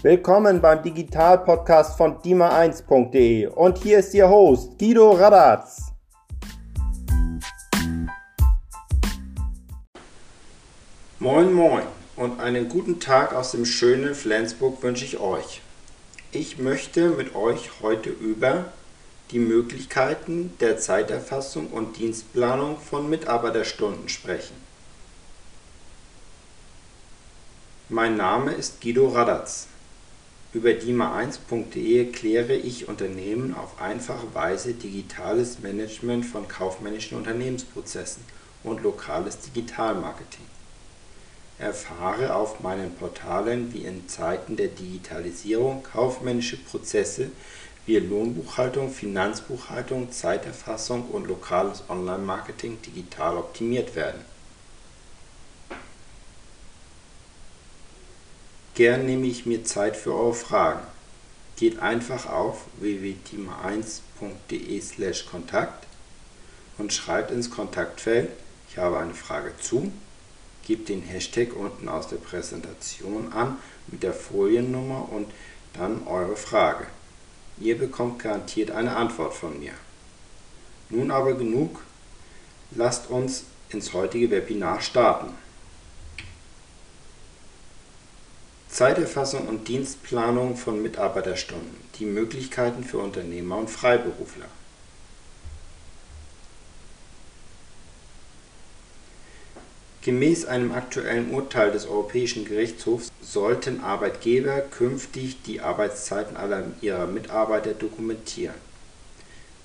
Willkommen beim Digital-Podcast von dima1.de und hier ist Ihr Host Guido Radatz. Moin Moin und einen guten Tag aus dem schönen Flensburg wünsche ich euch. Ich möchte mit euch heute über die Möglichkeiten der Zeiterfassung und Dienstplanung von Mitarbeiterstunden sprechen. Mein Name ist Guido Radatz. Über dima1.de erkläre ich Unternehmen auf einfache Weise digitales Management von kaufmännischen Unternehmensprozessen und lokales Digitalmarketing. Erfahre auf meinen Portalen, wie in Zeiten der Digitalisierung kaufmännische Prozesse wie Lohnbuchhaltung, Finanzbuchhaltung, Zeiterfassung und lokales Online-Marketing digital optimiert werden. Gern nehme ich mir Zeit für eure Fragen. Geht einfach auf www.team1.de Kontakt und schreibt ins Kontaktfeld, ich habe eine Frage zu, gebt den Hashtag unten aus der Präsentation an mit der Foliennummer und dann eure Frage. Ihr bekommt garantiert eine Antwort von mir. Nun aber genug, lasst uns ins heutige Webinar starten. Zeiterfassung und Dienstplanung von Mitarbeiterstunden. Die Möglichkeiten für Unternehmer und Freiberufler. Gemäß einem aktuellen Urteil des Europäischen Gerichtshofs sollten Arbeitgeber künftig die Arbeitszeiten aller ihrer Mitarbeiter dokumentieren.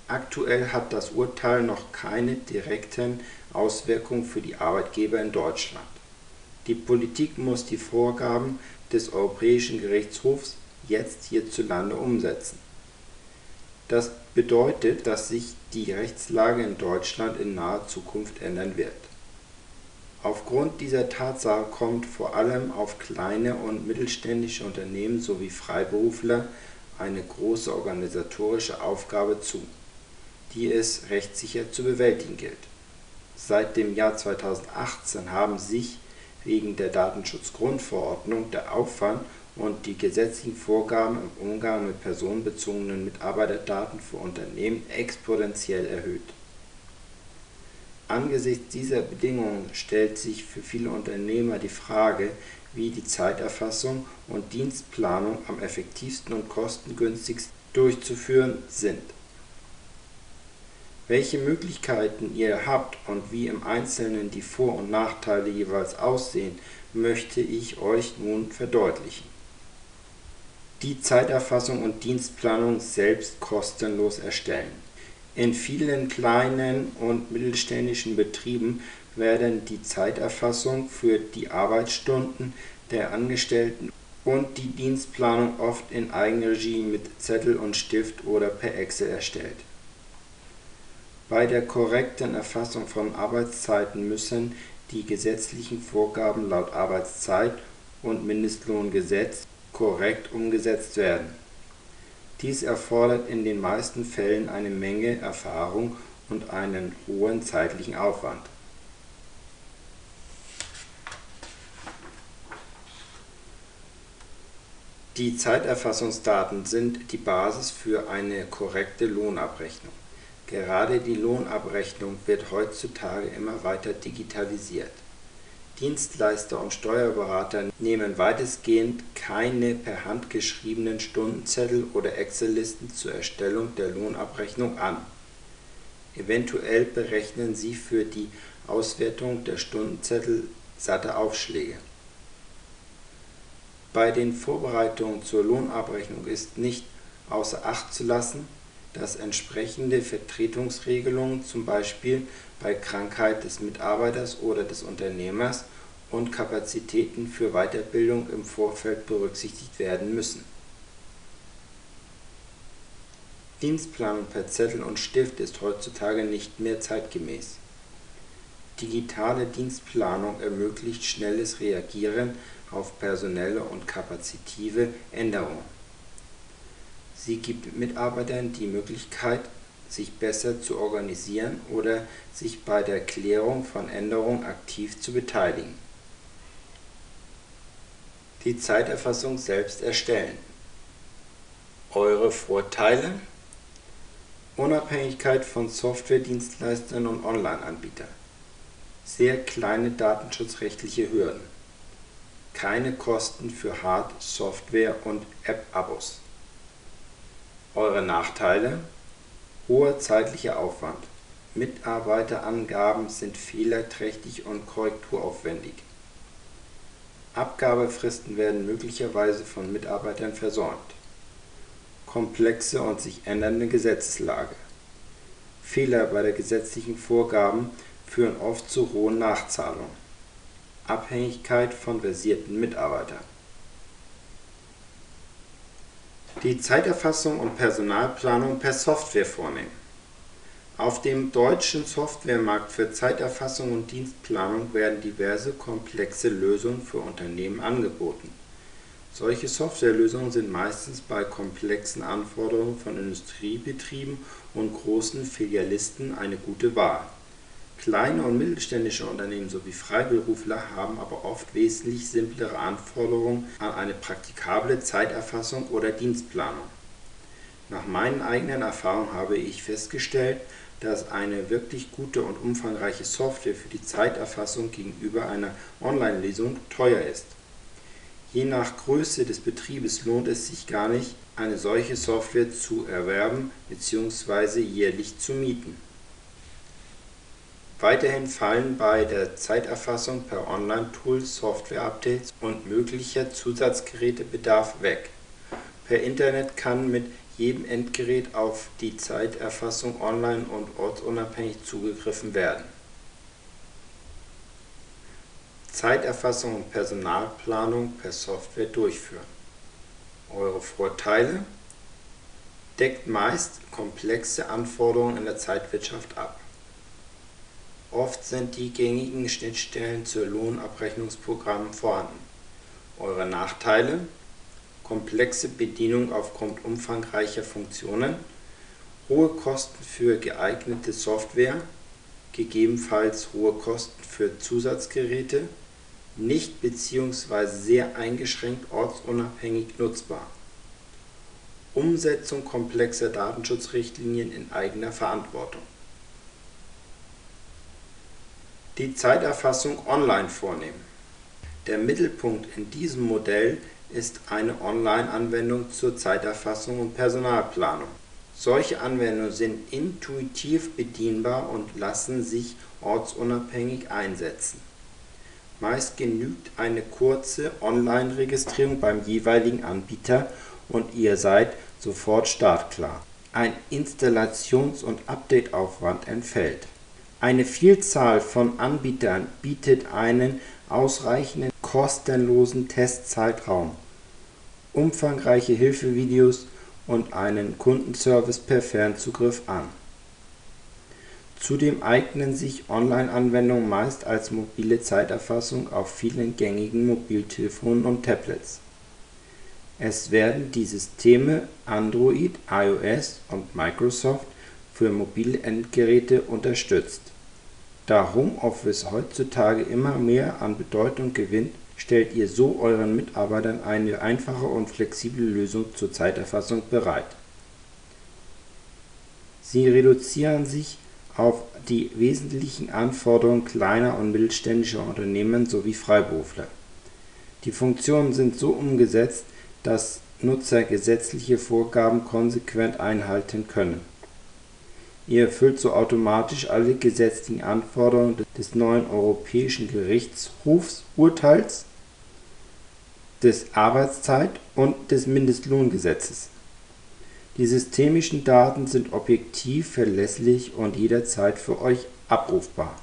Aktuell hat das Urteil noch keine direkten Auswirkungen für die Arbeitgeber in Deutschland. Die Politik muss die Vorgaben des Europäischen Gerichtshofs jetzt hierzulande umsetzen. Das bedeutet, dass sich die Rechtslage in Deutschland in naher Zukunft ändern wird. Aufgrund dieser Tatsache kommt vor allem auf kleine und mittelständische Unternehmen sowie Freiberufler eine große organisatorische Aufgabe zu, die es rechtssicher zu bewältigen gilt. Seit dem Jahr 2018 haben sich wegen der Datenschutzgrundverordnung der Aufwand und die gesetzlichen Vorgaben im Umgang mit personenbezogenen Mitarbeiterdaten für Unternehmen exponentiell erhöht. Angesichts dieser Bedingungen stellt sich für viele Unternehmer die Frage, wie die Zeiterfassung und Dienstplanung am effektivsten und kostengünstigsten durchzuführen sind welche Möglichkeiten ihr habt und wie im Einzelnen die Vor- und Nachteile jeweils aussehen, möchte ich euch nun verdeutlichen. Die Zeiterfassung und Dienstplanung selbst kostenlos erstellen. In vielen kleinen und mittelständischen Betrieben werden die Zeiterfassung für die Arbeitsstunden der Angestellten und die Dienstplanung oft in Eigenregie mit Zettel und Stift oder per Excel erstellt bei der korrekten Erfassung von Arbeitszeiten müssen die gesetzlichen Vorgaben laut Arbeitszeit und Mindestlohngesetz korrekt umgesetzt werden. Dies erfordert in den meisten Fällen eine Menge Erfahrung und einen hohen zeitlichen Aufwand. Die Zeiterfassungsdaten sind die Basis für eine korrekte Lohnabrechnung Gerade die Lohnabrechnung wird heutzutage immer weiter digitalisiert. Dienstleister und Steuerberater nehmen weitestgehend keine per Hand geschriebenen Stundenzettel oder Excel-Listen zur Erstellung der Lohnabrechnung an. Eventuell berechnen sie für die Auswertung der Stundenzettel satte Aufschläge. Bei den Vorbereitungen zur Lohnabrechnung ist nicht außer Acht zu lassen dass entsprechende Vertretungsregelungen zum Beispiel bei Krankheit des Mitarbeiters oder des Unternehmers und Kapazitäten für Weiterbildung im Vorfeld berücksichtigt werden müssen. Dienstplanung per Zettel und Stift ist heutzutage nicht mehr zeitgemäß. Digitale Dienstplanung ermöglicht schnelles Reagieren auf personelle und kapazitive Änderungen Sie gibt Mitarbeitern die Möglichkeit, sich besser zu organisieren oder sich bei der Klärung von Änderungen aktiv zu beteiligen. die Zeiterfassung selbst erstellen. Eure Vorteile Unabhängigkeit von Softwaredienstleistern und Online-Anbietern. Sehr kleine datenschutzrechtliche Hürden. Keine Kosten für Hard-, Software- und App-Abos. Eure Nachteile Hoher zeitlicher Aufwand. Mitarbeiterangaben sind fehlerträchtig und korrekturaufwendig. Abgabefristen werden möglicherweise von Mitarbeitern versäumt komplexe und sich ändernde Gesetzeslage. Fehler bei der gesetzlichen Vorgaben führen oft zu hohen Nachzahlungen. Abhängigkeit von versierten Mitarbeitern. Die Zeiterfassung und Personalplanung per Software vornehmen. Auf dem deutschen Softwaremarkt für Zeiterfassung und Dienstplanung werden diverse komplexe Lösungen für Unternehmen angeboten solche Softwarelösungen sind meistens bei komplexen Anforderungen von Industriebetrieben und großen Filialisten eine gute Wahl. Kleine und mittelständische Unternehmen sowie Freiberufler haben aber oft wesentlich simplere Anforderungen an eine praktikable Zeiterfassung oder Dienstplanung. Nach meinen eigenen Erfahrungen habe ich festgestellt, dass eine wirklich gute und umfangreiche Software für die Zeiterfassung gegenüber einer Online-Lesung teuer ist Je nach Größe des Betriebes lohnt es sich gar nicht, eine solche Software zu erwerben bzw. jährlich zu mieten. Weiterhin fallen bei der Zeiterfassung per Online-Tool Software-Updates und möglicher Zusatzgerätebedarf weg. Per Internet kann mit jedem Endgerät auf die Zeiterfassung online und ortsunabhängig zugegriffen werden Zeiterfassung und Personalplanung per Software durchführen. Eure Vorteile deckt meist komplexe Anforderungen in der Zeitwirtschaft ab. Oft sind die gängigen Schnittstellen zu Lohnabrechnungsprogrammen vorhanden. Eure Nachteile komplexe Bedienung aufgrund umfangreicher Funktionen, hohe Kosten für geeignete Software, gegebenenfalls hohe Kosten für Zusatzgeräte nicht bzw. sehr eingeschränkt ortsunabhängig nutzbar. Umsetzung komplexer Datenschutzrichtlinien in eigener Verantwortung. Die Zeiterfassung online vornehmen. Der Mittelpunkt in diesem Modell ist eine Online-Anwendung zur Zeiterfassung und Personalplanung. Solche Anwendungen sind intuitiv bedienbar und lassen sich ortsunabhängig einsetzen Meist genügt eine kurze Online-Registrierung beim jeweiligen Anbieter und ihr seid sofort startklar. Ein Installations und Updateaufwand entfällt. Eine Vielzahl von Anbietern bietet einen ausreichenden kostenlosen Testzeitraum, umfangreiche Hilfevideos und einen Kundenservice per Fernzugriff an Zudem eignen sich Online-Anwendungen meist als mobile Zeiterfassung auf vielen gängigen Mobiltelefonen und Tablets. Es werden die Systeme Android, iOS und Microsoft für mobile Endgeräte unterstützt. Da Homeoffice heutzutage immer mehr an Bedeutung gewinnt, stellt ihr so euren Mitarbeitern eine einfache und flexible Lösung zur Zeiterfassung bereit. Sie reduzieren sich auf die wesentlichen Anforderungen kleiner und mittelständischer Unternehmen sowie Freiberufler. Die Funktionen sind so umgesetzt, dass Nutzer gesetzliche Vorgaben konsequent einhalten können. Ihr erfüllt so automatisch alle gesetzlichen Anforderungen des neuen Europäischen Gerichtshofs-Urteils, des Arbeitszeit- und des Mindestlohngesetzes die systemischen Daten sind objektiv, verlässlich und jederzeit für euch abrufbar.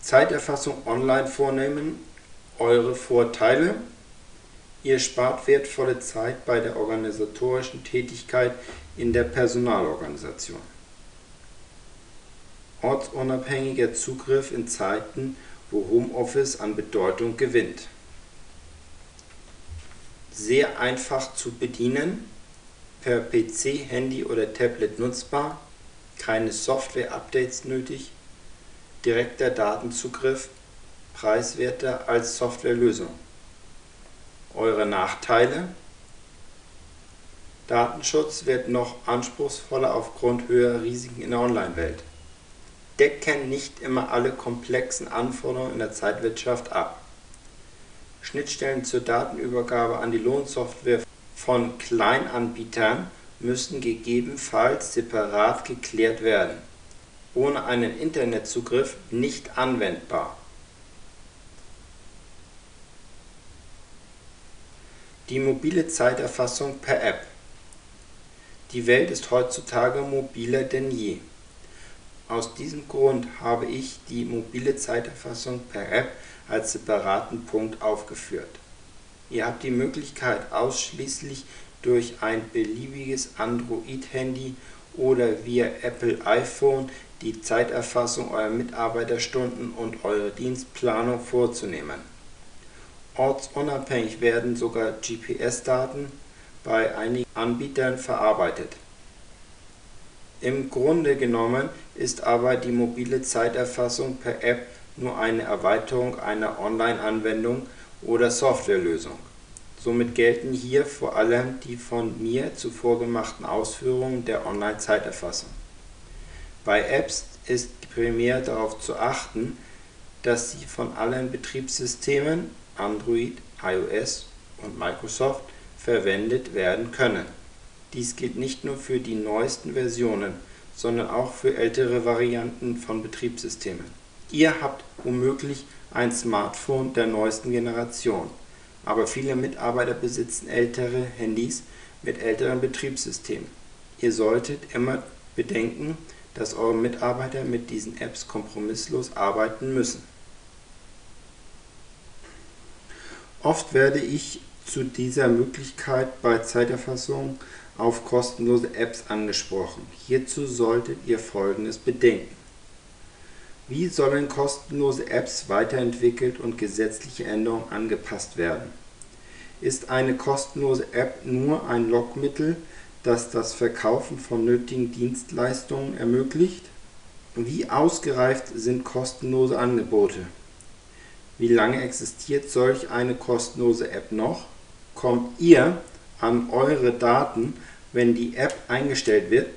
Zeiterfassung online vornehmen. Eure Vorteile. Ihr spart wertvolle Zeit bei der organisatorischen Tätigkeit in der Personalorganisation. Ortsunabhängiger Zugriff in Zeiten, wo Homeoffice an Bedeutung gewinnt sehr einfach zu bedienen, per PC, Handy oder Tablet nutzbar, keine Software-Updates nötig, direkter Datenzugriff preiswerter als Softwarelösung. Eure Nachteile Datenschutz wird noch anspruchsvoller aufgrund höherer Risiken in der Online-Welt. Decken nicht immer alle komplexen Anforderungen in der Zeitwirtschaft ab. Schnittstellen zur Datenübergabe an die Lohnsoftware von Kleinanbietern müssen gegebenenfalls separat geklärt werden. Ohne einen Internetzugriff nicht anwendbar. Die mobile Zeiterfassung per App Die Welt ist heutzutage mobiler denn je. Aus diesem Grund habe ich die mobile Zeiterfassung per App als separaten Punkt aufgeführt. Ihr habt die Möglichkeit ausschließlich durch ein beliebiges Android-Handy oder via Apple iPhone die Zeiterfassung eurer Mitarbeiterstunden und eure Dienstplanung vorzunehmen. Ortsunabhängig werden sogar GPS-Daten bei einigen Anbietern verarbeitet. Im Grunde genommen ist aber die mobile Zeiterfassung per App nur eine Erweiterung einer Online-Anwendung oder Softwarelösung. Somit gelten hier vor allem die von mir zuvor gemachten Ausführungen der Online-Zeiterfassung. Bei Apps ist primär darauf zu achten, dass sie von allen Betriebssystemen Android, iOS und Microsoft verwendet werden können. Dies gilt nicht nur für die neuesten Versionen, sondern auch für ältere Varianten von Betriebssystemen. Ihr habt womöglich ein Smartphone der neuesten Generation, aber viele Mitarbeiter besitzen ältere Handys mit älteren Betriebssystemen. Ihr solltet immer bedenken, dass eure Mitarbeiter mit diesen Apps kompromisslos arbeiten müssen. Oft werde ich zu dieser Möglichkeit bei Zeiterfassung auf kostenlose Apps angesprochen. Hierzu solltet ihr folgendes bedenken. Wie sollen kostenlose Apps weiterentwickelt und gesetzliche Änderungen angepasst werden? Ist eine kostenlose App nur ein Lockmittel, das das Verkaufen von nötigen Dienstleistungen ermöglicht? Wie ausgereift sind kostenlose Angebote? Wie lange existiert solch eine kostenlose App noch? Kommt ihr an eure Daten, wenn die App eingestellt wird?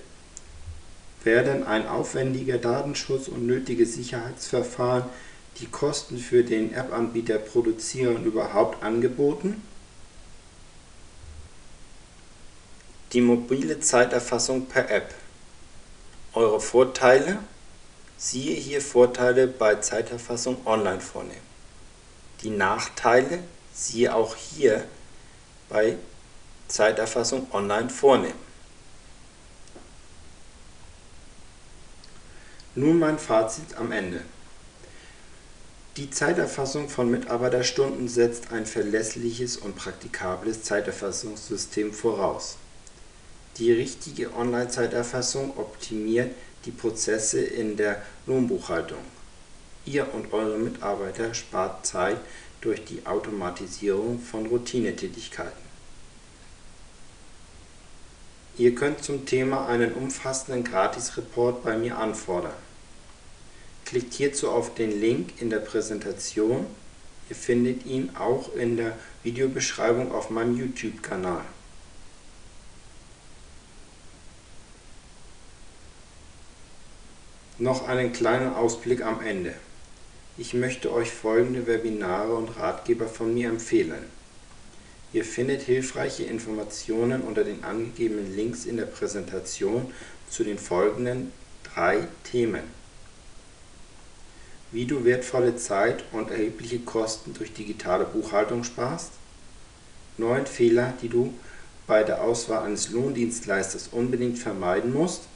Werden ein aufwendiger Datenschutz und nötige Sicherheitsverfahren, die Kosten für den App-Anbieter produzieren, überhaupt angeboten? Die mobile Zeiterfassung per App. Eure Vorteile? Siehe hier Vorteile bei Zeiterfassung online vornehmen. Die Nachteile? Siehe auch hier bei Zeiterfassung online vornehmen. Nun mein Fazit am Ende. Die Zeiterfassung von Mitarbeiterstunden setzt ein verlässliches und praktikables Zeiterfassungssystem voraus. Die richtige Online-Zeiterfassung optimiert die Prozesse in der Lohnbuchhaltung. Ihr und eure Mitarbeiter spart Zeit durch die Automatisierung von Routinetätigkeiten. Ihr könnt zum Thema einen umfassenden Gratis-Report bei mir anfordern. Klickt hierzu auf den Link in der Präsentation. Ihr findet ihn auch in der Videobeschreibung auf meinem YouTube-Kanal. Noch einen kleinen Ausblick am Ende. Ich möchte euch folgende Webinare und Ratgeber von mir empfehlen. Ihr findet hilfreiche Informationen unter den angegebenen Links in der Präsentation zu den folgenden drei Themen. Wie du wertvolle Zeit und erhebliche Kosten durch digitale Buchhaltung sparst. Neun Fehler, die du bei der Auswahl eines Lohndienstleisters unbedingt vermeiden musst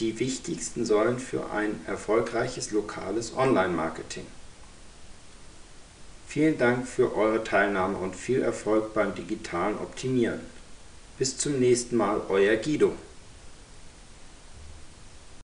die wichtigsten Säulen für ein erfolgreiches lokales Online-Marketing. Vielen Dank für eure Teilnahme und viel Erfolg beim digitalen Optimieren. Bis zum nächsten Mal, euer Guido.